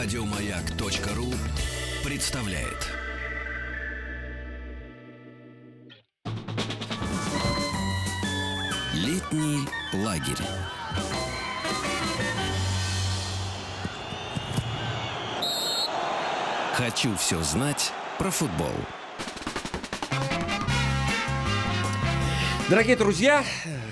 Радиомаяк.ру представляет. Летний лагерь. Хочу все знать про футбол. Дорогие друзья,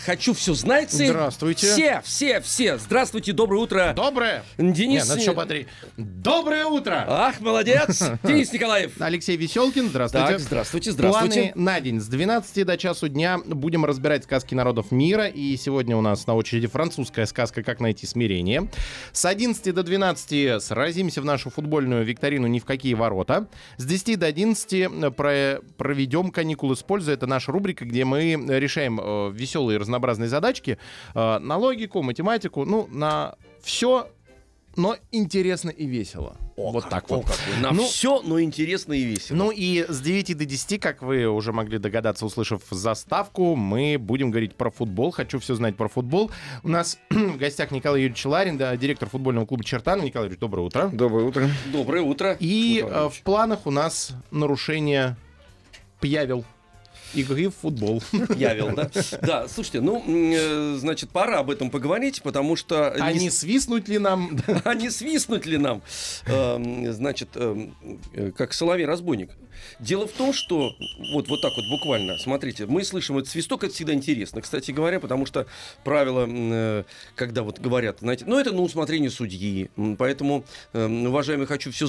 хочу все знать. Здравствуйте. Все, все, все. Здравствуйте, доброе утро. Доброе. Денис... Не, надо еще бодрее. Доброе утро. Ах, молодец. Денис Николаев. Алексей Веселкин, здравствуйте. Так, здравствуйте, здравствуйте. Планы на день. С 12 до часу дня будем разбирать сказки народов мира. И сегодня у нас на очереди французская сказка «Как найти смирение». С 11 до 12 сразимся в нашу футбольную викторину «Ни в какие ворота». С 10 до 11 про... проведем каникулы с пользой. Это наша рубрика, где мы решаем э, веселые разнообразные задачки э, на логику, математику, ну, на все, но интересно и весело. О, вот как, так о, вот. как. На Ну, все, но интересно и весело. Ну и с 9 до 10, как вы уже могли догадаться, услышав заставку, мы будем говорить про футбол. Хочу все знать про футбол. У нас в гостях Николай Юрьевич Ларин, да, директор футбольного клуба «Чертан». Николай Юрьевич, доброе утро. Доброе утро. Доброе утро. И э, в планах у нас нарушение пьявил игры в футбол. Явил, да? Да, слушайте, ну, э, значит, пора об этом поговорить, потому что... А не свистнуть ли нам? А не свистнуть ли нам? Эм, Значит, эм, э, как соловей-разбойник. Дело в том, что вот, вот так вот буквально, смотрите, мы слышим этот свисток, это всегда интересно, кстати говоря, потому что правило, э, когда вот говорят, знаете, ну это на усмотрение судьи, поэтому, эм, уважаемые хочу все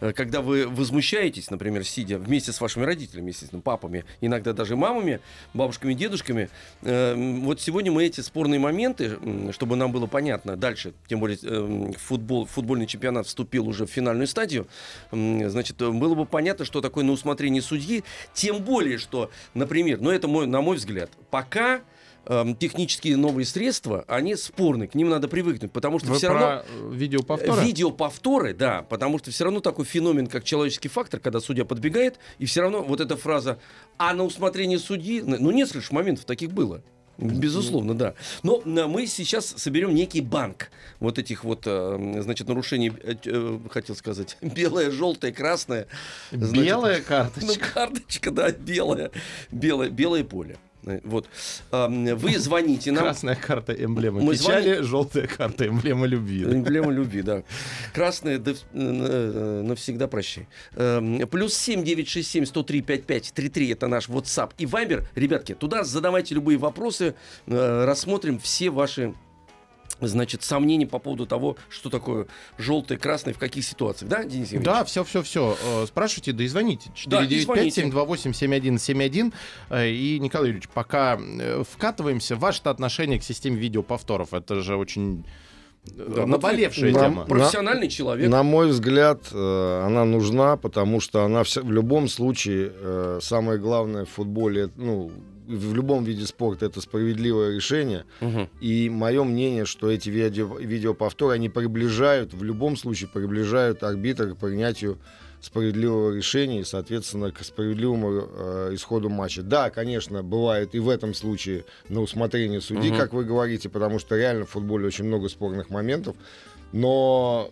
э, когда вы возмущаетесь, например, сидя вместе с вашими родителями, естественно, папами, иногда даже мамами, бабушками, дедушками, э, вот сегодня мы эти спорные моменты, чтобы нам было понятно дальше, тем более э, футбол, футбольный чемпионат вступил уже в финальную стадию, значит, э, было бы понятно, что такое на усмотрение судьи, тем более, что, например, ну это мой, на мой взгляд, пока эм, технические новые средства, они спорны, к ним надо привыкнуть, потому что Вы все равно... видеоповторы? Видеоповторы, да, потому что все равно такой феномен, как человеческий фактор, когда судья подбегает, и все равно вот эта фраза «а на усмотрение судьи», ну, несколько моментов таких было. Безусловно, да. Но э, мы сейчас соберем некий банк вот этих вот, э, значит, нарушений, э, хотел сказать, белое, желтое, красное. значит, Белая ну, карточка. карточка, да, белая, белое, белое поле. Э, Вот. Вы звоните нам. Красная карта эмблема Мы печали, желтая карта эмблема любви. Эмблема любви, да. Красная э, навсегда прощай. Эм, Плюс 7 967 103 55 33 это наш WhatsApp и Viber. Ребятки, туда задавайте любые вопросы, э, рассмотрим все ваши значит, сомнения по поводу того, что такое желтый, красный, в каких ситуациях. Да, Денис Евгеньевич? Да, все, все, все. Спрашивайте, да и звоните. Да, и звоните. 495-728-7171. Э, И, Николай Юрьевич, пока э, вкатываемся, ваше отношение к системе видеоповторов, это же очень э, Да, вот наболевшая вы Нам- тема. Профессиональный человек. На мой взгляд, э, она нужна, потому что она вся- в любом случае э, самое главное в футболе, ну, в любом виде спорта это справедливое решение. Мгм. И мое мнение, что эти видео, видеоповторы, они приближают, в любом случае приближают арбитра к принятию справедливого решения и, соответственно, к справедливому э, исходу матча. Да, конечно, бывает и в этом случае на усмотрение судьи, Мгм. как вы говорите, потому что реально в футболе очень много спорных моментов, но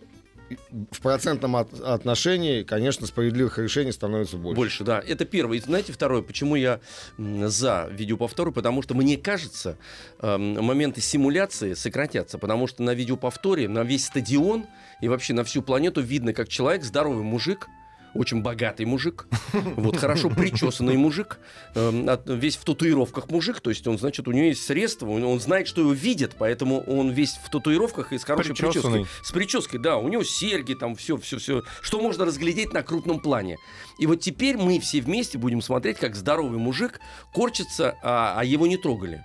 в процентном от- отношении, конечно, справедливых решений становится больше. Больше, да. Это первое. И знаете, второе, почему я за видеоповторы? Потому что, мне кажется, эм, моменты симуляции сократятся. Потому что на видеоповторе на весь стадион и вообще на всю планету видно, как человек, здоровый мужик, очень богатый мужик, вот хорошо причесанный мужик, эм, весь в татуировках мужик, то есть он, значит, у него есть средства, он, знает, что его видят, поэтому он весь в татуировках и с хорошей прической. С прической, да, у него серьги, там все, все, все, что можно разглядеть на крупном плане. И вот теперь мы все вместе будем смотреть, как здоровый мужик корчится, а, а его не трогали.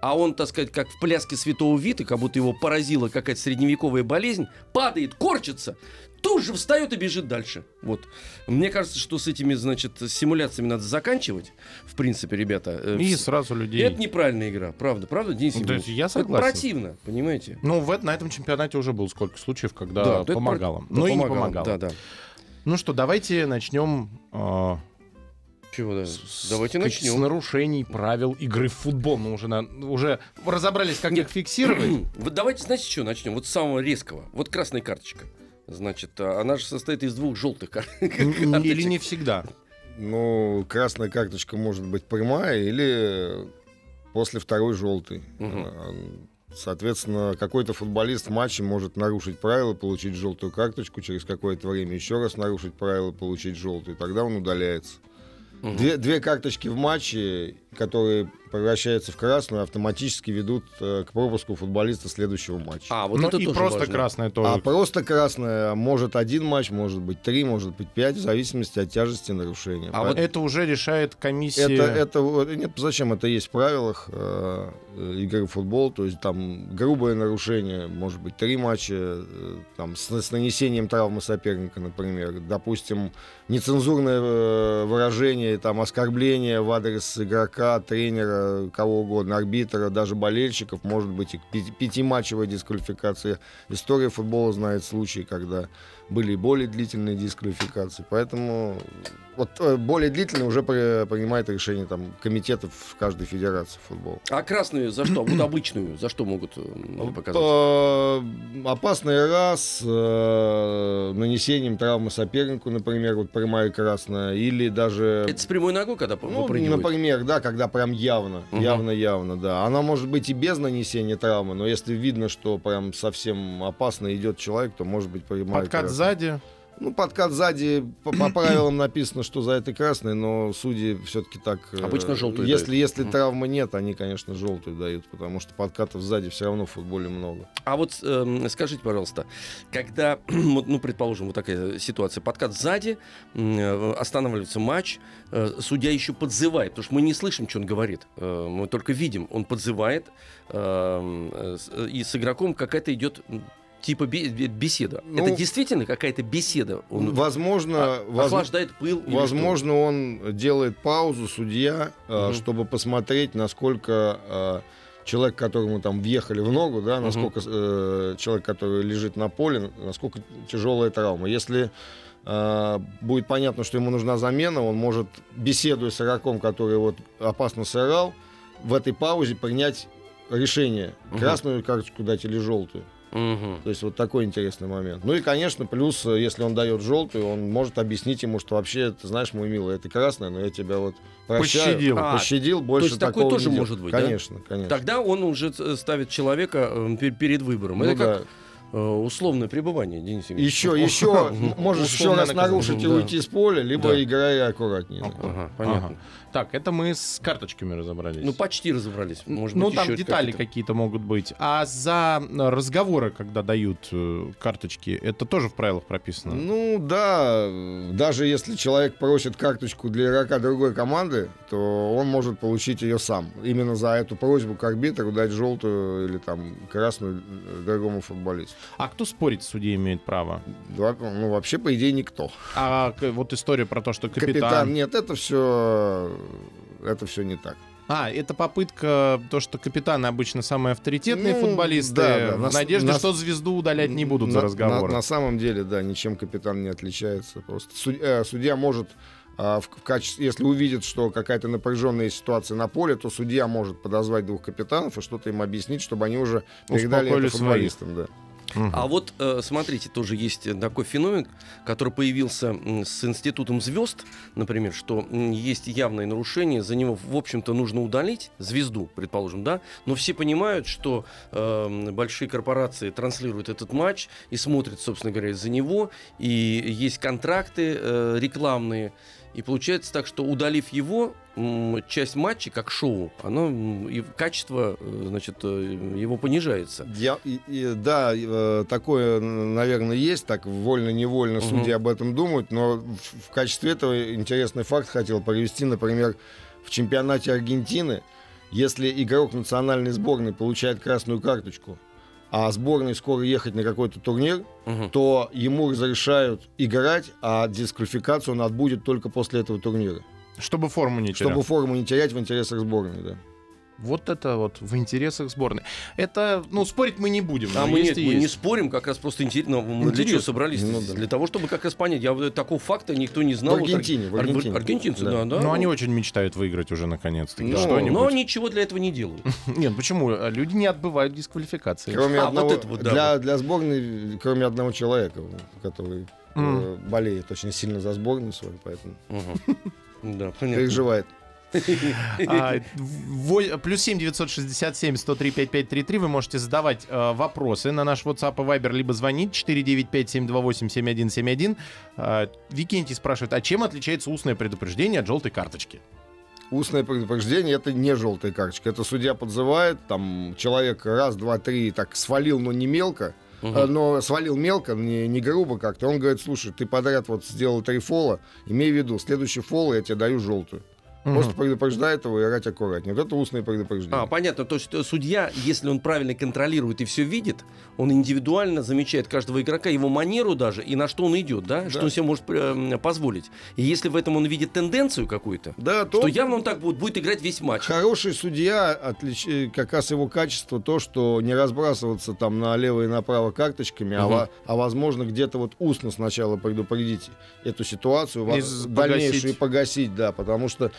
А он, так сказать, как в пляске святого Вита, как будто его поразила какая-то средневековая болезнь, падает, корчится, тут же встает и бежит дальше. Вот. Мне кажется, что с этими, значит, симуляциями надо заканчивать, в принципе, ребята. Э, И вс- сразу людей. Это неправильная игра, правда, правда, Денис Ну, то есть я согласен. Это противно, понимаете? Ну, в, на этом чемпионате уже было сколько случаев, когда Да, это помогало. про- ну да, и не помогало, помогало. Да, да. Ну что, давайте начнем э, Чего, да? с- Давайте начнем. с нарушений правил игры в футбол. Мы уже, на- уже разобрались, как Нет. их фиксировать. Вот давайте, знаете, что начнем? Вот с самого резкого. Вот красная карточка. Значит, а она же состоит из двух желтых кар- М, Или не всегда. Ну, красная карточка может быть прямая или после второй желтой. А, Соответственно, какой-то футболист в матче может нарушить правила, получить желтую карточку, через какое-то время еще раз нарушить правила, получить желтую, и тогда он удаляется. Мгм. Две, две карточки в матче, которые превращаются в красную, автоматически ведут э, к пропуску футболиста следующего матча. А, вот Ну, это и тоже просто важно. красная тоже. А просто красная может один матч, может быть три, может быть пять, в зависимости от тяжести нарушения. А По- вот Это уже решает комиссия. это, это, нет, зачем это есть в правилах э, э, игры в футбол, то есть там грубое нарушение, может быть три матча, э, там с, с нанесением травмы соперника, например, допустим, нецензурное э, выражение, там оскорбление в адрес игрока, тренера, кого угодно, арбитра, даже болельщиков, может быть и пяти- пятиматчевая дисквалификация. История футбола знает случаи, когда были и более длительные дисквалификации, поэтому вот э, более длительно уже при- принимает решение там комитетов в каждой федерации футбола. А красную за что? Вот обычную за что могут э, показать? Э, Опасный раз э, нанесением травмы сопернику, например, вот прямая красная, или даже Это с прямой ногой, когда по- ну, например, да, когда прям явно, Мгм. явно-явно, да. Она может быть и без нанесения травмы, но если видно, что прям совсем опасно идет человек, то может быть прямая Подкат красная. Сзади. Ну, подкат сзади по, по правилам написано, что за это красный, но судьи все-таки так... э, Обычно желтую Если, дают. если травмы нет, они, конечно, желтую дают, потому что подкатов сзади все равно в футболе много. А вот эм, скажите, пожалуйста, когда, ну, предположим, вот такая ситуация, подкат сзади, э, останавливается матч, э, судья еще подзывает, потому что мы не слышим, что он говорит, э, мы только видим, он подзывает, эм, э, э, и с игроком какая-то идет типа бе- бе- беседа. Ну, Это действительно какая-то беседа? Он возможно, а- охлаждает пыл? возможно, он делает паузу, судья, Мгм. чтобы посмотреть, насколько э, человек, которому там въехали в ногу, да, насколько э, человек, который лежит на поле, насколько тяжелая травма. Если будет понятно, что ему нужна замена, он может, беседуя с игроком, который вот опасно сыграл, в этой паузе принять решение, красную карточку дать или желтую. Мгм. То есть вот такой интересный момент. Ну и, конечно, плюс, э, если он дает желтую, он может объяснить ему, что вообще, ты знаешь, мой милый, это красное, но я тебя вот прощаю. Пощадил. А, Пощадил, больше есть такое такого тоже может быть, да? Конечно, конечно. Тогда он уже э, ставит человека э, пер- перед выбором. Ну Это да. как условное пребывание, Денис Евгеньевич. Еще, еще, можешь еще раз нарушить и уйти с поля, либо Да. играй аккуратнее. Ага, понятно. Ага. Так, это мы с карточками разобрались. Ну, почти разобрались. Может ну, быть, там детали какие-то. какие-то могут быть. А за э, разговоры, когда дают э, карточки, это тоже в правилах прописано. Ну да, э, даже если человек просит карточку для игрока другой команды, то он может получить ее сам. Именно за эту просьбу к арбитру дать желтую или там красную э, другому футболисту. А кто спорить с судьей имеет право? Два- Ну, вообще, по идее, никто. А вот история про то, что капитан... Капитан, нет, это все, это все не так. А, это попытка, то, что капитаны обычно самые авторитетные Ну, футболисты, да, да. в На надежде, на что звезду удалять не будут за На- разговоры. На, на самом деле, да, ничем капитан не отличается. Просто суд- э, судья может, а, в, в качестве, если увидит, что какая-то напряженная ситуация на поле, то судья может подозвать двух капитанов и что-то им объяснить, чтобы они уже передали Успокоили это футболистам. Да. А вот, э, смотрите, тоже есть такой феномен, который появился с институтом звезд, например, что есть явное нарушение, за него, в общем-то, нужно удалить звезду, предположим, да, но все понимают, что э, большие корпорации транслируют этот матч и смотрят, собственно говоря, за него, и есть контракты э, рекламные, и получается так, что удалив его, часть матча, как шоу, оно, и качество, э, значит, э, его понижается. Я, и- и- да, э, такое, наверное, есть, так вольно-невольно судьи об этом думают, но в, в качестве этого интересный факт хотел привести, например, в чемпионате Аргентины, если игрок национальной сборной получает красную карточку, а сборной скоро ехать на какой-то турнир, Мгм. то ему разрешают играть, а дисквалификацию он отбудет только после этого турнира. Чтобы форму не терял. Чтобы форму не терять в интересах сборной, да. Вот это вот в интересах сборной. Это, ну, спорить мы не будем. А мы, есть нет, мы не спорим, как раз просто интересно. Мы для Интересно. чего собрались? Ну да. Для того, чтобы как раз понять. Я вот такого факта никто не знал. В Вот Аргентине, в ар- Аргентине. Аргентинцы, Да. да, да. Но они очень мечтают выиграть уже наконец-таки. Ну, что-нибудь. но ничего для этого не делают. Нет, почему? Люди не отбывают дисквалификации. Кроме А, вот одного, это вот, да, для, для сборной, кроме одного человека, который М. болеет очень сильно за сборную свою, поэтому Мгм. Да, понятно. переживает. А, Плюс 7 967 103 5533. Вы можете задавать э, вопросы на наш WhatsApp и Viber, либо звонить 495 728 7171. А, Викентий спрашивает, а чем отличается устное предупреждение от желтой карточки? Устное предупреждение это не желтая карточка. Это судья подзывает, там человек раз, два, три так свалил, но не мелко. Э, Но свалил мелко, не, не грубо как-то. Он говорит, слушай, ты подряд вот сделал три фола, имей в виду, следующий фол я тебе даю желтую. Просто предупреждает его играть аккуратнее. Вот это устное предупреждение. А, понятно. То есть э, судья, если он правильно контролирует и все видит, он индивидуально замечает каждого игрока, его манеру даже, и на что он идет, да, что он себе может э, позволить. И если в этом он видит тенденцию какую-то, да, то то явно он так будет, будет играть весь матч. Хороший судья, отлич... э, как раз его качество то, что не разбрасываться там налево и направо карточками, а, Мгм. во- а возможно где-то вот устно сначала предупредить эту ситуацию, И дальнейшую погасить. погасить, да, потому что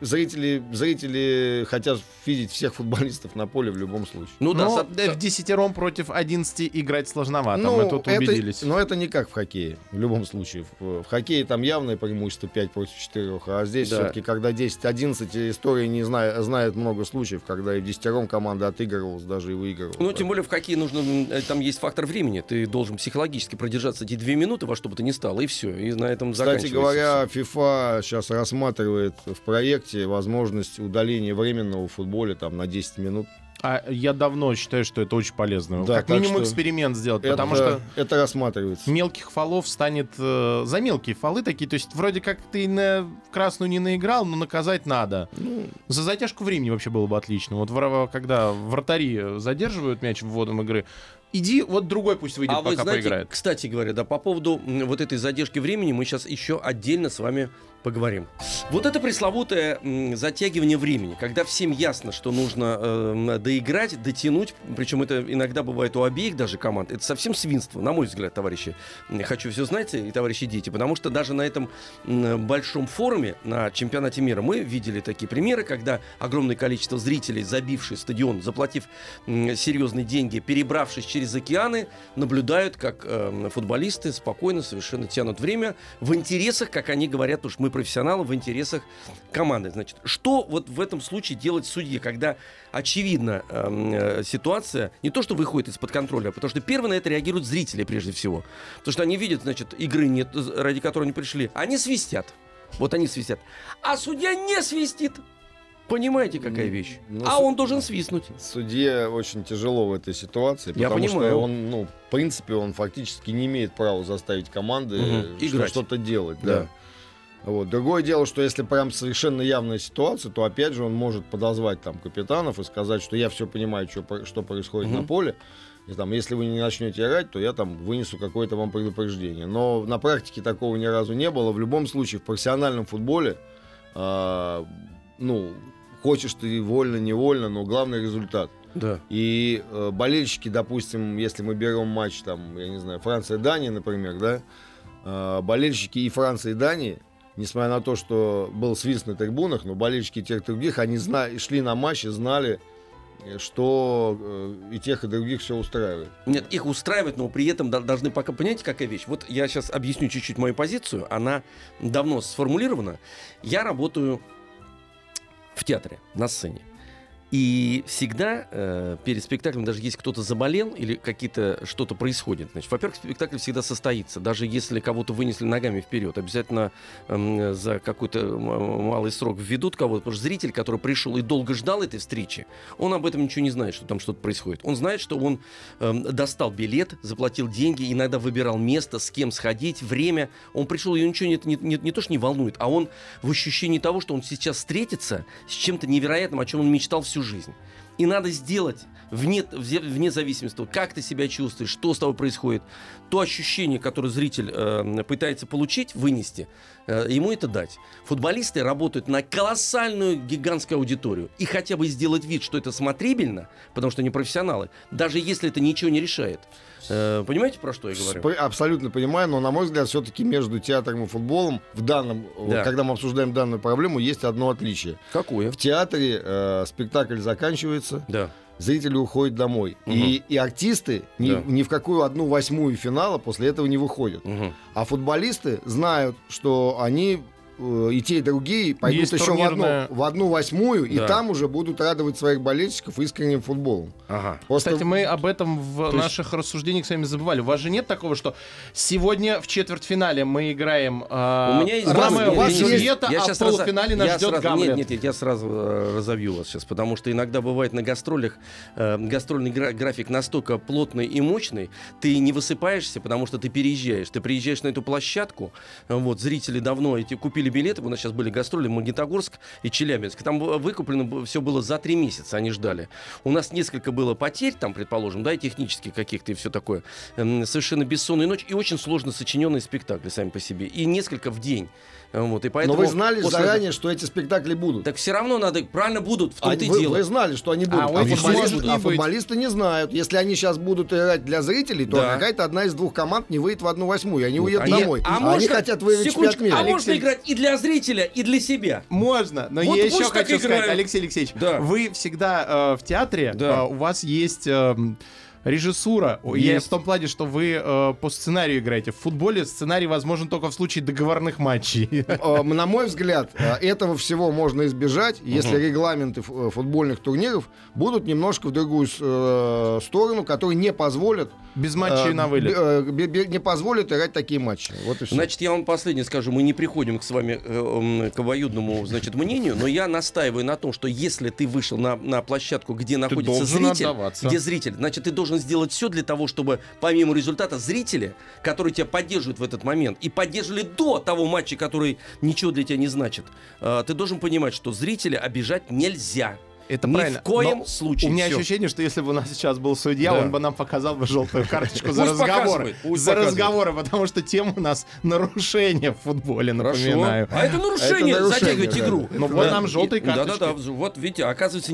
зрители, зрители хотят видеть всех футболистов на поле в любом случае. Ну да, Но со- э, в десятером против 11 играть сложновато. Ну, Мы тут это- убедились. но это не как в хоккее, в любом случае. В, в хоккее там явное преимущество 5 против 4, а здесь Да. все-таки, когда 10-11, история не знает, знает много случаев, когда и в десятером команда отыгрывалась, даже и выигрывала. Ну, тем более в хоккее нужно, э, там есть фактор времени. Ты должен психологически продержаться эти две минуты во что бы то ни стало, и все. И на этом Кстати заканчивается говоря, FIFA сейчас рассматривает в проекте возможность удаления временного в футболе там на 10 минут. А я давно считаю, что это очень полезно. Да, как минимум эксперимент сделать, Это, потому что это рассматривается. мелких фолов станет э, за мелкие фолы такие. То есть вроде как ты на красную не наиграл, но наказать надо. Ну, За затяжку времени вообще было бы отлично. Вот когда вратари задерживают мяч вводом игры, иди, вот другой пусть выйдет, А вы пока знаете, поиграет. кстати говоря, да, по поводу вот этой задержки времени мы сейчас еще отдельно с вами поговорим. Вот это пресловутое затягивание времени, когда всем ясно, что нужно э, доиграть, дотянуть, причем это иногда бывает у обеих даже команд, это совсем свинство, на мой взгляд, товарищи. Хочу все знать, и товарищи дети, потому что даже на этом большом форуме, на чемпионате мира, мы видели такие примеры, когда огромное количество зрителей, забившие стадион, заплатив серьезные деньги, перебравшись через океаны, наблюдают, как э, футболисты спокойно совершенно тянут время в интересах, как они говорят, уж мы профессионалы, в интересах команды. Значит, что вот в этом случае делать судье, когда очевидно эм, э, ситуация не то, что выходит из-под контроля, а потому что первые на это реагируют зрители прежде всего. Потому что они видят, значит, игры, нет, ради которой они пришли. Они свистят. Вот они свистят. А судья не свистит. Понимаете, какая вещь? Ну, а он должен свистнуть. Судье очень тяжело в этой ситуации, Я потому понимаю. что он, ну, в принципе, он фактически не имеет права заставить команды Играть. что-то делать. Да. Да. Вот. Другое дело, что если прям совершенно явная ситуация, то опять же он может подозвать там капитанов и сказать, что я все понимаю, что, что происходит Мгм. на поле. И там, если вы не начнете играть, то я там вынесу какое-то вам предупреждение. Но на практике такого ни разу не было. В любом случае, в профессиональном футболе, а, ну, хочешь ты вольно, невольно, но главный результат. Да. И э, болельщики, допустим, если мы берем матч, там, я не знаю, Франция-Дания, например, да, э, болельщики и Франции, и Дании, несмотря на то, что был свист на трибунах, но болельщики тех и других, они зна- шли на матч и знали, э, что э, и тех, и других все устраивает. Нет, их устраивает, но при этом до- должны пока... Понимаете, какая вещь? Вот я сейчас объясню чуть-чуть мою позицию. Она давно сформулирована. Я работаю в театре, на сцене. И всегда э, перед спектаклем, даже если кто-то заболел или какие-то что-то происходит, значит, во-первых, спектакль всегда состоится, даже если кого-то вынесли ногами вперед, обязательно эм, за какой-то малый срок введут кого-то, потому что зритель, который пришел и долго ждал этой встречи, он об этом ничего не знает, что там что-то происходит. Он знает, что он эм, достал билет, заплатил деньги, иногда выбирал место, с кем сходить, время. Он пришел, и ничего не, не, не, не то, что не волнует, а он в ощущении того, что он сейчас встретится с чем-то невероятным, о чем он мечтал всю жизнь. И надо сделать вне, вне, зависимости от того, как ты себя чувствуешь, что с тобой происходит, то ощущение, которое зритель э, пытается получить, вынести, э, ему это дать. Футболисты работают на колоссальную гигантскую аудиторию. И хотя бы сделать вид, что это смотрибельно, потому что они профессионалы, даже если это ничего не решает. Э, понимаете, про что я говорю? Спо- Абсолютно понимаю, но, на мой взгляд, все-таки между театром и футболом в данном, Да. когда мы обсуждаем данную проблему, есть одно отличие. Какое? В театре э, спектакль заканчивается, Да. Зрители уходят домой. Мгм. И, и артисты ни, Да. ни в какую одну восьмую финала после этого не выходят. Мгм. А футболисты знают, что они и те, и другие пойдут Есть еще в одну, турнирная- в одну восьмую, и Да. там уже будут радовать своих болельщиков искренним футболом. Ага. Просто Кстати, мы об этом в есть- наших рассуждениях с вами забывали. У вас же нет такого, что сегодня в четвертьфинале мы играем э, У меня есть Ромео и Джульетта, а в полуфинале разо- нас я ждет сразу- Гамлет. Нет, нет, я сразу э, разовью вас сейчас, потому что иногда бывает на гастролях э, гастрольный гра- график настолько плотный и мощный, ты не высыпаешься, потому что ты переезжаешь. Ты приезжаешь на эту площадку, э, вот, зрители давно эти купили билеты, у нас сейчас были гастроли Магнитогорск и Челябинск. Там выкуплено все было за три месяца, они ждали. У нас несколько было потерь, там, предположим, да, и технических каких-то и все такое. Эм, Совершенно бессонная ночь и очень сложно сочиненные спектакли сами по себе. И несколько в день. Э, Вот, и Но поэтому вы знали после- заранее, что эти спектакли будут. Так все равно надо, правильно будут, в А том-то и вы, дело. вы знали, что они будут. А А, футболисты, может не а футболисты не знают. Если они сейчас будут играть для зрителей, то Да. какая-то одна из двух команд не выйдет в одну восьмую. Они уедут Они- домой. а А, можно- они хотят выиграть секундочку. А можно играть и для зрителя, и для себя. Можно, но Вот я еще так хочу сказать, играют. Алексей Алексеевич, Да. вы всегда э, в театре, Да. э, у вас есть эм, режиссура. Я Есть. в том плане, что вы э, по сценарию играете. В футболе сценарий возможен только в случае договорных матчей. Э, На мой взгляд, э, этого всего можно избежать, если регламенты э, футбольных турниров будут немножко в другую э, сторону, которые не позволят Без матчей э, на вылет. б- э, бе- не позволят играть такие матчи. Вот и всё. Значит, я вам последнее скажу. Мы не приходим к с вами э, к обоюдному значит, мнению, но я настаиваю на том, что если ты вышел на, на площадку, где находится должен зритель, отдаваться. где зритель, значит, ты должен сделать все для того, чтобы помимо результата зрители, которые тебя поддерживают в этот момент, и поддерживали до того матча, который ничего для тебя не значит, э, ты должен понимать, что зрителя обижать нельзя. Это Ни правильно. в коем Но случае. У меня Всё. ощущение, что если бы у нас сейчас был судья, Да. он бы нам показал бы желтую карточку за разговоры. За разговоры, потому что тема у нас нарушение в футболе, напоминаю. А это нарушение, затягивать игру. Ну, вот нам желтые Да, да, карточки. да. Вот видите, оказывается,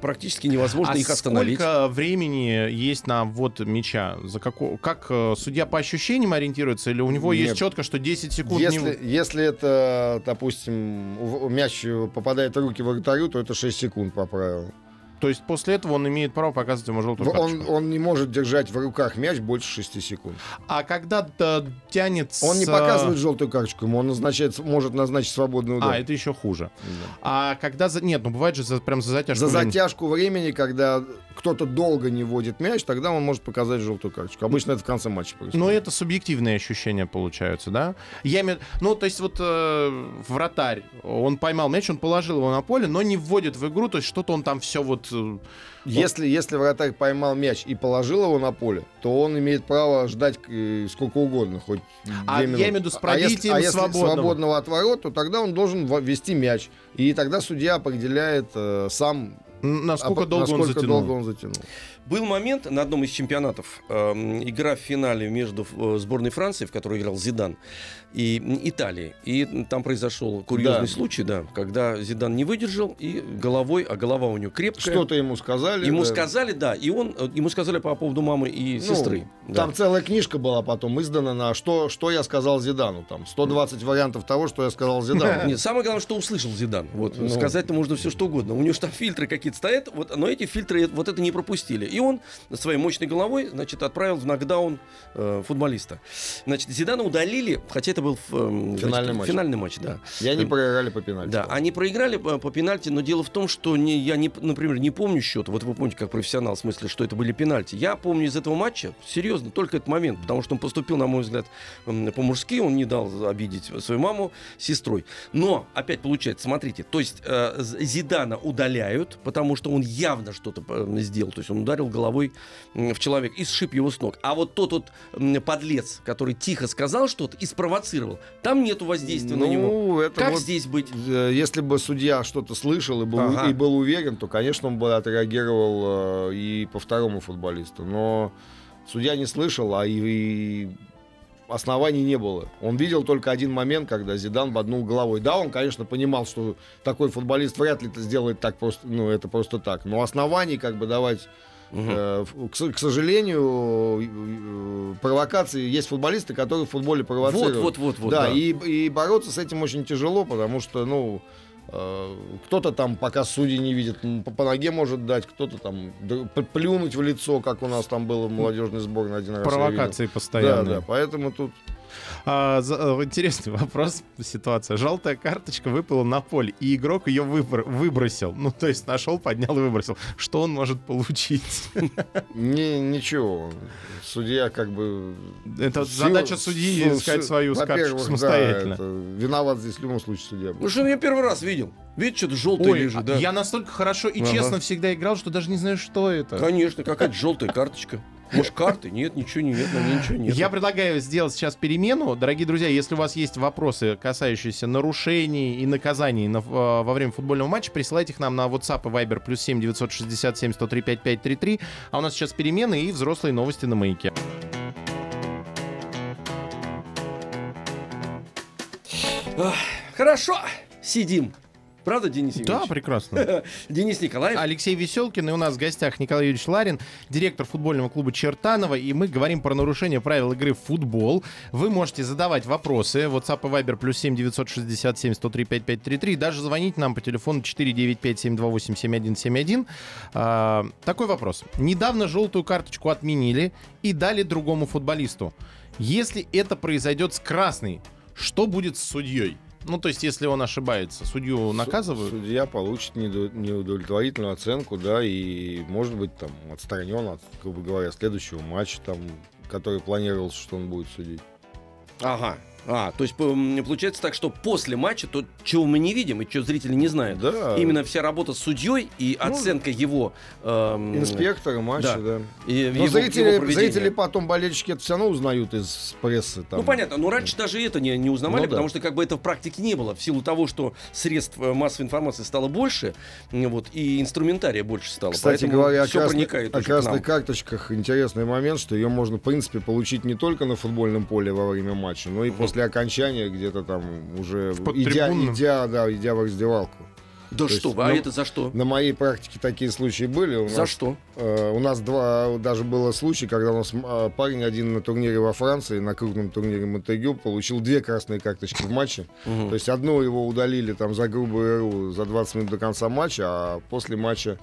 практически невозможно а их остановить. сколько времени есть на ввод мяча? За Как э, судья по ощущениям ориентируется? Или у него есть четко, что 10 секунд не... Если, если это, допустим, мяч попадает в руки вратарю, то это 6 секунд по правилам. То есть после этого он имеет право показывать ему желтую Он, карточку. он не может держать в руках мяч больше 6 секунд. А когда э, тянет... Он не показывает желтую карточку, ему он назначает, может назначить свободный удар. А, это еще хуже. Да. А когда... за- Нет, ну бывает же за, прям за затяжку. За времени. затяжку времени, когда кто-то долго не вводит мяч, тогда он может показать желтую карточку. Обычно это в конце матча происходит. Но это субъективные ощущения получаются, да? Я имею... Ну, то есть вот э, вратарь, он поймал мяч, он положил его на поле, но не вводит в игру, то есть что-то он там все вот... э, Если, если вратарь поймал мяч и положил его на поле, то он имеет право ждать э, сколько угодно, хоть А две я минуты. имею в виду с а если, пробитием а если свободного. свободного от ворот, то тогда он должен ввести мяч. И тогда судья определяет э, сам, Насколько а, долго он насколько затянул. долго он затянул. Был момент на одном из чемпионатов, эм, игра в финале между э, сборной Франции, в которой играл Зидан, и м, Италией. И там произошел курьезный Да. случай, да, когда Зидан не выдержал, и головой, а голова у него крепкая. Что-то ему сказали. Ему да. сказали, да, и он, э, ему сказали по поводу мамы и Ну, сестры. да. Там целая книжка была потом издана на что, что я сказал Зидану. Там 120 вариантов того, что я сказал Зидану. Нет, самое главное, что услышал Зидан. Вот, Ну. сказать-то можно все что угодно. У него же там фильтры какие-то стоят, вот, но эти фильтры вот это не пропустили. И он своей мощной головой, значит, отправил в нокдаун э, футболиста. Значит, Зидана удалили, хотя это был э, Финальный значит, матч. финальный матч, да. И они проиграли по пенальти. Да, они проиграли по, по пенальти, но дело в том, что не, я, не, например, не помню счет. Вот вы помните, как профессионал, в смысле, что это были пенальти. Я помню из этого матча, серьезно, только этот момент, потому что он поступил, на мой взгляд, м, по-мужски, он не дал обидеть свою маму с сестрой. Но, опять получается, смотрите, то есть э, Зидана удаляют, потому что он явно что-то сделал. То есть он ударил головой в человека и сшиб его с ног. А вот тот вот подлец, который тихо сказал что-то и спровоцировал, там нету воздействия на него. Ну, это Как вот, здесь быть? э, Если бы судья что-то слышал и был, Ага. и был уверен, то, конечно, он бы отреагировал э, и по второму футболисту. Но судья не слышал, а и, и оснований не было. Он видел только один момент, когда Зидан боднул головой. Да, он, конечно, понимал, что такой футболист вряд ли это сделает так просто, ну, это просто так. Но оснований как бы давать. Э, в- К, сожалению, э, провокации есть футболисты, которые в футболе Вот, провоцируют. вот, вот, вот. да, И, и бороться с этим очень тяжело, потому что, ну, э, кто-то там, пока судьи не видит, по, по ноге может дать, кто-то там плюнуть в лицо, как у нас там было в молодежной сборной один раз. Провокации видел. Да, да, поэтому тут А, за- э, интересный вопрос, ситуация. Желтая карточка выпала на поле, и игрок ее выбр- выбросил. Ну, то есть нашел, поднял и выбросил. Что он может получить? не, ничего. Судья как бы... Это сила- задача судьи су- искать свою карточку во-первых, да, самостоятельно. это виноват здесь в любом случае судья. Ну будет. что, я первый раз видел. Видите, что-то желтое Ой, лежит, да? я настолько хорошо и Ага. честно всегда играл, что даже не знаю, что это. Конечно, какая-то желтая карточка. Может, карты? Нет, ничего не нет, на ней ничего нет. Я предлагаю сделать сейчас перемену. Дорогие друзья, если у вас есть вопросы, касающиеся нарушений и наказаний на- э, во время футбольного матча, присылайте их нам на WhatsApp и Viber плюс 7 967 103 5533. А у нас сейчас перемены и взрослые новости на маяке. Хорошо, сидим. Правда, Денис Евгеньевич? Да, прекрасно. Денис Николаев. Алексей Веселкин, и у нас в гостях Николай Юрьевич Ларин, директор футбольного клуба Чертанова, и мы говорим про нарушение правил игры в футбол. Вы можете задавать вопросы. WhatsApp и Viber плюс 7 967 103 5533. Даже звонить нам по телефону 495 728 7171. А, такой вопрос. Недавно желтую карточку отменили и дали другому футболисту. Если это произойдет с красной, что будет с судьей? Ну, то есть, если он ошибается, судью наказывают? Судья получит неудовлетворительную оценку, да, и может быть там отстранен от, грубо говоря, следующего матча, там, который планировался, что он будет судить. Ага. А, то есть получается так, что после матча то, чего мы не видим и чего зрители не знают. Да. Именно вся работа с судьей и Ну, оценка его... эм, Инспекторы матча, да. и Но его- зрители, его зрители потом, болельщики, это все равно узнают из прессы. Там. Ну понятно, но раньше даже это не, не узнавали, Ну да. потому что как бы это в практике не было, в силу того, что средств э, массовой информации стало больше, вот, и инструментария больше стало. Кстати Поэтому говоря, о, проникает о уже к красных карточках интересный момент, что ее можно, в принципе, получить не только на футбольном поле во время матча, но и после окончания где-то там уже идя, идя, да, идя в раздевалку. Да то что, есть, вы, а ну, это за что? На моей практике такие случаи были. У За нас, что? э, у нас два, даже было случай, когда у нас э, парень один на турнире во Франции, на крупном турнире Монтегю, получил две красные карточки в матче. То есть одну его удалили там за грубую эру за 20 минут до конца матча, а после матча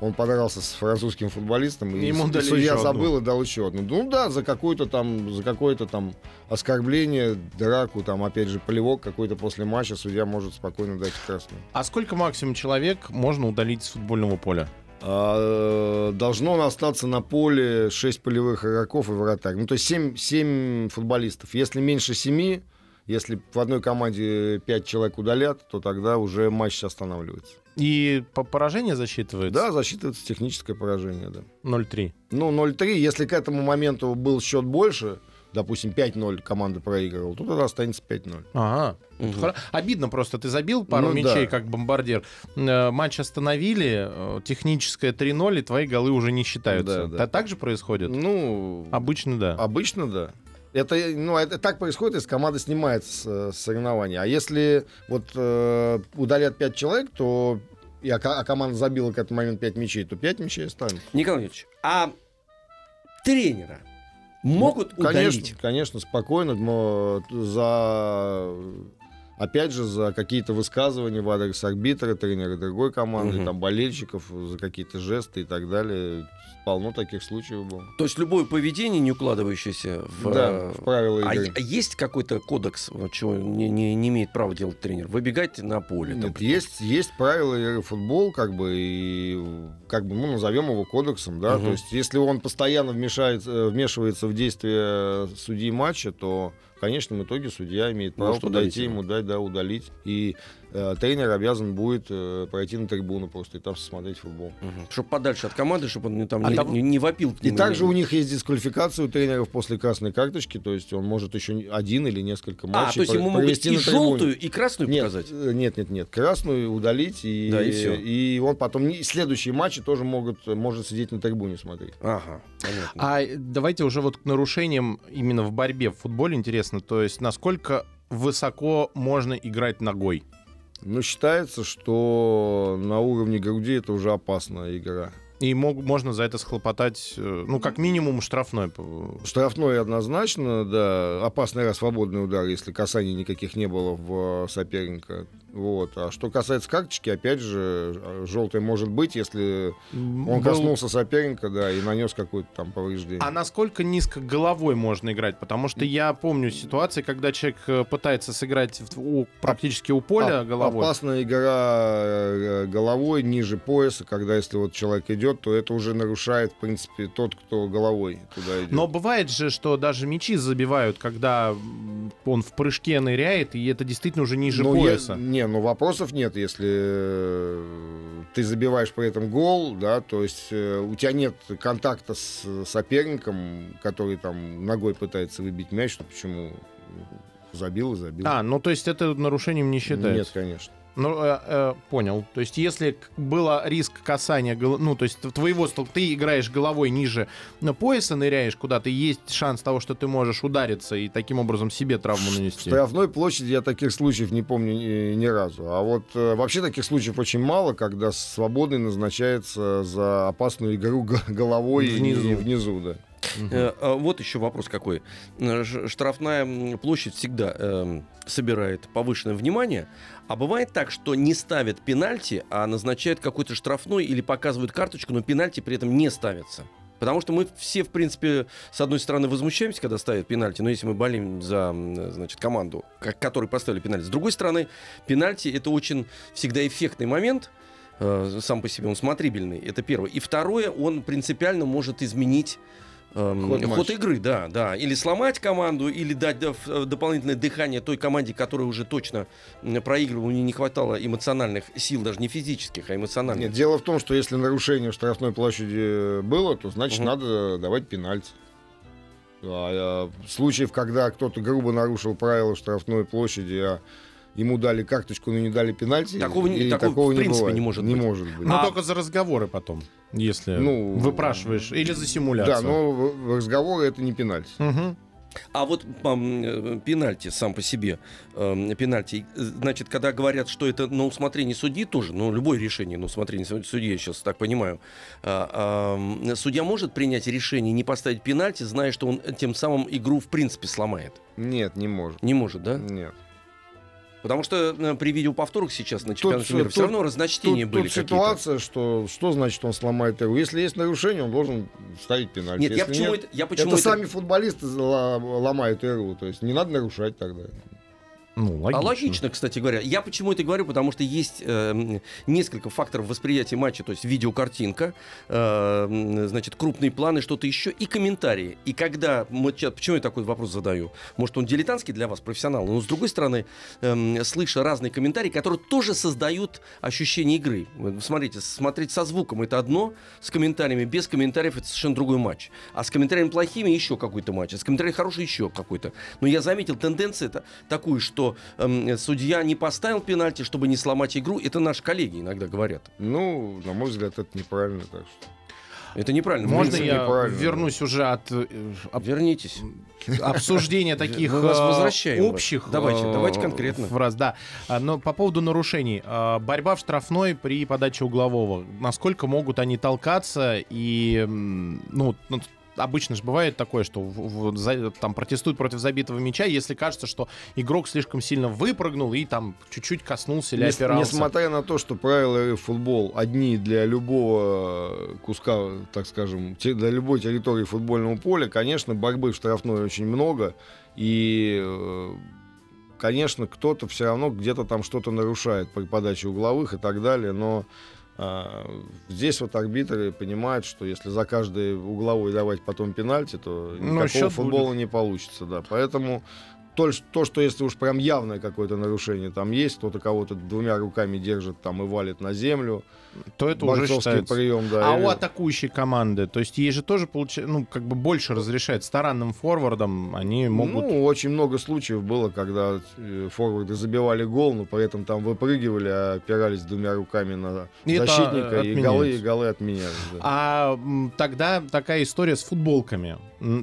он подрался с французским футболистом, и, Ему дали судья еще одну. забыл и дал еще одну. Ну да, за какое-то там, за какое-то там оскорбление, драку, там опять же плевок какой-то после матча судья может спокойно дать красную. А сколько максимум человек можно удалить с футбольного поля? А, должно остаться на поле 6 полевых игроков и вратарь. Ну, то есть 7, 7 футболистов. Если меньше 7, если в одной команде 5 человек удалят, то тогда уже матч останавливается. И по поражение засчитывается? Да, засчитывается техническое поражение, да. 0-3. Ну, 0-3, если к этому моменту был счет больше, допустим, 5-0 команда проигрывала, то тогда останется 5-0. Ага. Хоро- Обидно просто, ты забил пару Ну мячей, да. как бомбардир. Э, Матч остановили, э, техническое 3-0, и твои голы уже не считаются. Да, да. Да, так же происходит? Ну, Обычно да. Обычно да. Это, ну, это так происходит, если команда снимается с, э, с соревнований. А если вот э, удалят 5 человек, то и, а, а команда забила к этому моменту 5 мячей, то 5 мячей останется. Николай Ильич, а тренера могут Ну, конечно, удалить? конечно, спокойно, но за опять же за какие-то высказывания в адрес арбитра, тренера другой команды, Мгм. там болельщиков, за какие-то жесты и так далее. Полно таких случаев было. То есть любое поведение, не укладывающееся в... да, э, в правила А, игры. а есть какой-то кодекс, чего не, не- не имеет права делать тренер? Выбегать на поле. там, Нет, есть, есть правила игры в футбол, как бы, и как бы, ну, назовем его кодексом, да. Мгм. То есть, если он постоянно вмешается, вмешивается в действия судьи матча, то в конечном итоге судья имеет право Может подойти ему, дать, да, удалить. И тренер обязан будет э, пройти на трибуну просто и там смотреть футбол. Чтобы подальше от команды, чтобы он там А не, там- не- не вопил к И также у них есть дисквалификация у тренеров после красной карточки, то есть он может еще один или несколько А, матчей то есть ему могут и на трибуне. желтую, и красную Нет, показать? э, нет, нет, нет. Красную удалить и, Да, и всё. и он потом не- следующие матчи тоже могут может сидеть на трибуне смотреть. Ага, понятно. А давайте уже вот к нарушениям именно в борьбе в футболе интересно. То есть насколько высоко можно играть ногой? Но считается, что на уровне груди это уже опасная игра. И мог- можно за это схлопотать, э, ну, как минимум, штрафной. Штрафной однозначно, да. Опасный раз свободный удар, если касаний никаких не было в э, соперника. Вот. А что касается карточки, опять же, желтый может быть, если он Был- коснулся соперника, да, и нанес какое-то там повреждение. А насколько низко головой можно играть? Потому что я помню ситуации, когда человек э, пытается сыграть у- практически у поля Оп- головой. Опасная игра э, головой ниже пояса, когда если вот человек идет, то это уже нарушает, в принципе, тот, кто головой туда идет. Но бывает же, что даже мячи забивают, когда он в прыжке ныряет, и это действительно уже ниже Ну, я- пояса. не, ну вопросов нет, если э, ты забиваешь при этом гол, да, то есть э, у тебя нет контакта с соперником, который там ногой пытается выбить мяч, то почему забил и забил? А, ну то есть это нарушением не считается? Нет, конечно. Ну, э, э, понял. То есть, если было риск касания, ну, то есть твоего стол, ты играешь головой ниже ну, пояса, ныряешь куда-то, есть шанс того, что ты можешь удариться и таким образом себе травму В нанести. штрафной площади я таких случаев не помню ни, ни разу. А вот э, вообще таких случаев очень мало, когда свободный назначается за опасную игру головой Внизу. и внизу, да. Э, а Вот еще вопрос какой. Э, Штрафная площадь всегда эм, собирает повышенное внимание, а бывает так, что не ставят пенальти, а назначают какой-то штрафной или показывают карточку, но пенальти при этом не ставятся. Потому что мы все, в принципе, с одной стороны возмущаемся, когда ставят пенальти, но если мы болеем за, значит, команду, ко- которой поставили пенальти. С другой стороны, пенальти — это очень всегда эффектный момент, э, сам по себе он смотрибельный, это первое. И второе, он принципиально может изменить эм, Ход ход, игры, да, да. Или сломать команду, или дать да, в- э, дополнительное дыхание той команде, которая уже точно проигрывала, у нее не хватало эмоциональных сил, даже не физических, а эмоциональных. Нет, дело в том, что если нарушение в штрафной площади было, то значит Мгм. надо давать пенальти. А, а, случаев, когда кто-то грубо нарушил правила штрафной площади, а ему дали карточку, но не дали пенальти, Такого не- и такого, такого в принципе, бывает. не может не быть. может быть. Но А- только за разговоры потом, если Ну, выпрашиваешь, или за симуляцию. Да, но разговоры это не пенальти. Мгм. А вот э, пенальти сам по себе, пенальти, э, значит, когда говорят, что это на усмотрение судьи тоже, ну, любое решение на усмотрение суд- судьи, я сейчас так понимаю, а, судья может принять решение не поставить пенальти, зная, что он тем самым игру в принципе сломает? Нет, не может. Не может, да? Нет. Потому что э, при видеоповторах сейчас на чемпионате мира все равно разночтения Тут, были тут ситуация, что что значит он сломает игру? Если есть нарушение, он должен ставить пенальти. Нет, я Если почему нет, это... Я почему это это- сами футболисты ломают игру, то есть не надо нарушать тогда. Ну, А логично. логично, кстати говоря. Я почему это говорю? Потому что есть э, несколько факторов восприятия матча, то есть видеокартинка, э, значит, крупные планы, что-то еще, и комментарии. И когда... мы почему я такой вопрос задаю? Может, он дилетантский для вас, профессионал, но с другой стороны, эм, слыша разные комментарии, которые тоже создают ощущение игры. Смотрите, смотреть со звуком это одно, с комментариями, без комментариев это совершенно другой матч. А с комментариями плохими еще какой-то матч, а с комментариями хороший еще какой-то. Но я заметил тенденцию это такую, что эм, судья не поставил пенальти, чтобы не сломать игру. Это наши коллеги иногда говорят. Ну, на мой взгляд, это неправильно. Так что. Это неправильно. Можно принципе, я неправильно, вернусь уже от э, об- Вернитесь. обсуждения таких э, общих Давайте, э, давайте конкретно. фраз, да. А, Но по поводу нарушений. А, Борьба в штрафной при подаче углового. Насколько могут они толкаться и, ну, ну, обычно же бывает такое, что в- в- за- там протестуют против забитого мяча, если кажется, что игрок слишком сильно выпрыгнул и там чуть-чуть коснулся или Нес- опирался. Несмотря на то, что правила футбол одни для любого куска, так скажем, для любой территории футбольного поля, конечно, борьбы в штрафной очень много. И, э, конечно, кто-то все равно где-то там что-то нарушает при подаче угловых и так далее, но здесь вот арбитры понимают, что если за каждый угловой давать потом пенальти, то Ну, никакого счет футбола не получится, да. Поэтому то, то, что если уж прям явное какое-то нарушение там есть, кто-то кого-то двумя руками держит там и валит на землю, то это уже считается. прием, да. А или- у атакующей команды, то есть ей же тоже получается, ну, как бы больше разрешает странным форвардам, они могут... Ну, очень много случаев было, когда э, форварды забивали гол, но при этом там выпрыгивали, а опирались двумя руками на И защитника, и голы, и голы отменялись. да. А тогда такая история с футболками.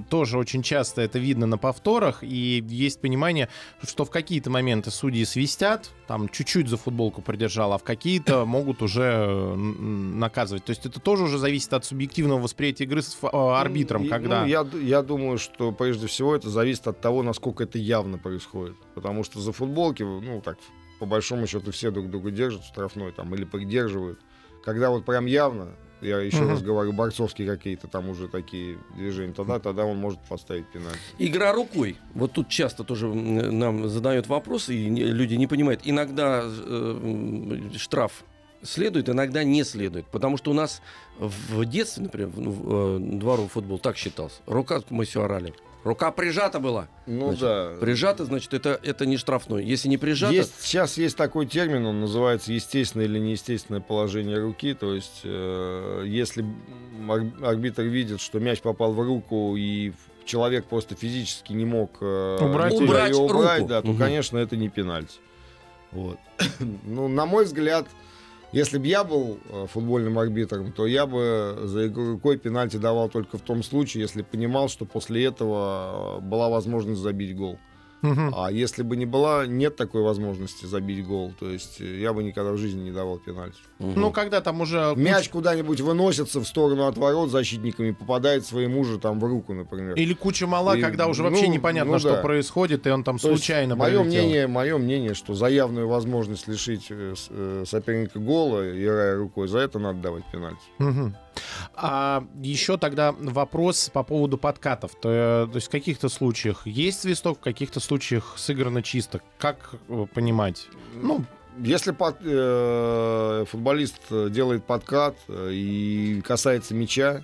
Тоже очень часто это видно на повторах, и есть понимание, что в какие-то моменты судьи свистят, там чуть-чуть за футболку придержал, а в какие-то могут уже наказывать. То есть это тоже уже зависит от субъективного восприятия игры с арбитром, Ну, и- когда... ну, я, я думаю, что прежде всего это зависит от того, насколько это явно происходит. Потому что за футболки, ну так, по большому счету, все друг друга держат в штрафной там или придерживают. Когда вот прям явно, я еще Мгм. раз говорю, борцовские какие-то там уже такие движения, тогда, тогда он может поставить пенальти. Игра рукой. Вот тут часто тоже нам задают вопросы, и люди не понимают. Иногда э, штраф следует, иногда не следует. Потому что у нас в детстве, например, в, в, э, дворовый футбол так считался. Рука, мы все орали. Рука прижата была. Ну Значит, да. Прижата, значит, это, это не штрафной. Если не прижата, Есть, сейчас есть такой термин, он называется естественное или неестественное положение руки. То есть, э, если ар- арбитр видит, что мяч попал в руку и человек просто физически не мог э, Убрать её убрать, руку. да, то, Мгм. конечно, это не пенальти. Вот. ну, на мой взгляд, если бы я был э, футбольным арбитром, то я бы за игру рукой пенальти давал только в том случае, если понимал, что после этого э, была возможность забить гол. Мгм. А если бы не была, нет такой возможности забить гол, то есть э, я бы никогда в жизни не давал пенальти. Мгм. Ну, когда там уже... Мяч куда-нибудь выносится в сторону от ворот защитниками, попадает своему же там в руку, например. Или куча мала, И, когда уже ну, вообще непонятно, ну что да. происходит, и он там То случайно мое мнение, мое мнение, что за явную возможность лишить э, э, соперника гола, играя рукой, за это надо давать пенальти. Мгм. А еще тогда вопрос по поводу подкатов. То, э, то есть в каких-то случаях есть свисток, в каких-то случаях сыграно чисто. Как э, понимать? Ну, Если под- э, футболист э, делает подкат и касается мяча,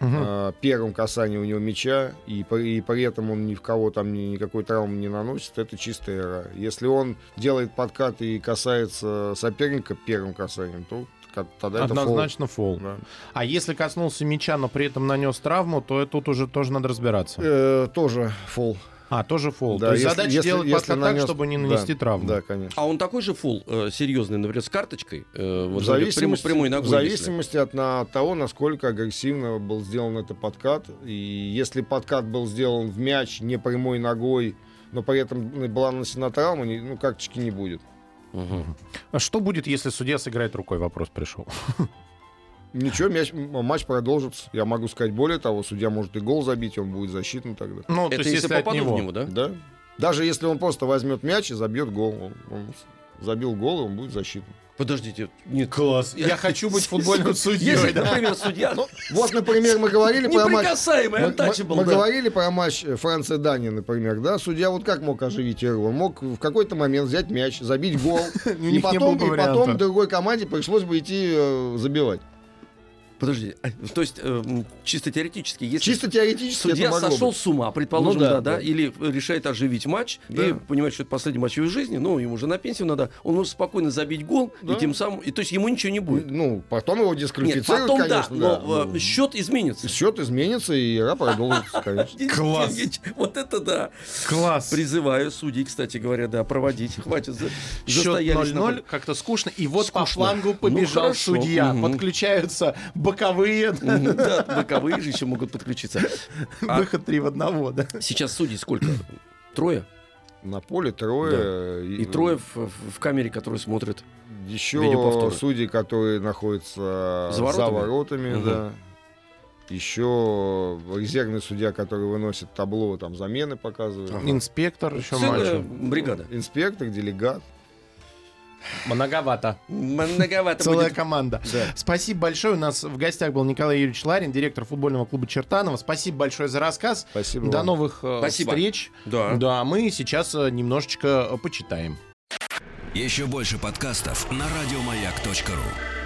э, первым касанием у него мяча, и, при- и при этом он ни в кого там ни- никакой травмы не наносит, это чистая игра. Если он делает подкат и касается соперника первым касанием, то тогда это фол. однозначно фол. Да. А если коснулся мяча, но при этом нанес травму, то тут уже тоже надо разбираться. Э, тоже фол. А, тоже фол. Да, то есть если- задача если- делать если подкат нанес- так, чтобы не да, нанести травму. Да, конечно. А он такой же фул э, серьезный, например, с карточкой? э, вот в зависимости, прямой в ногой, зависимости от, на- того, насколько агрессивно был сделан этот подкат. И если подкат был сделан в мяч не прямой ногой, но при этом была нанесена травма, ну, карточки не будет. Если. Мгм. А что будет, если судья сыграет рукой? Вопрос пришел. Ничего, мяч, матч продолжится. Я могу сказать более того, судья может и гол забить, он будет засчитан тогда. Ну, то Это есть, если попаду него. в него, да? Да? Даже если он просто возьмет мяч и забьет гол. Он, он забил гол, и он будет засчитан. Подождите, нет. Класс. Я хочу быть футбольным судьей. Если, да. например, судья Вот, например, мы говорили про матч... неприкасаемый, Мы, untouchable, мы- мы да. говорили про матч э, Франция-Дания, например, да? Судья вот как мог оживить игру? Он мог в какой-то момент взять мяч, забить гол, У и потом, и другой команде пришлось бы идти э, забивать. Подожди, а, то есть э, чисто теоретически, если Чисто теоретически судья это сошел быть. с ума, предположим, Ну да, да, да, да. или решает оживить матч Да. и понимает, что это последний матч в его жизни, ну, ему уже на пенсию надо, он может спокойно забить гол, Да. и тем самым, и, то есть ему ничего не будет. Ну, потом его Нет, дисквалифицируют, потом да, конечно. но Ну, э, счет изменится. Счет изменится, и игра продолжится, конечно. Класс. Вот это да. Класс. Призываю судей, кстати говоря, да, проводить. Хватит за, Счет застоялись на 0-0, как-то скучно. И вот по флангу побежал Ну, хорошо. судья. Подключаются боковые. Да, боковые же еще могут подключиться. А- Выход 3 в одного, да. Сейчас судей сколько? Трое? На поле трое. И трое в, в- камере, которые смотрят. Еще судьи, которые находятся За за воротами? воротами, Мгм. да. Еще резервный судья, который выносит табло, там замены показывает. Ага. Инспектор еще Целая матча. бригада. Инспектор, делегат. Многовато. Многовато Целая будет. команда. Да. Спасибо большое. У нас в гостях был Николай Юрьевич Ларин, директор футбольного клуба Чертанова. Спасибо большое за рассказ. Спасибо До вам. новых э, Спасибо. встреч. Да. Да, мы сейчас э, немножечко э, почитаем. Еще больше подкастов на радиомаяк.ру.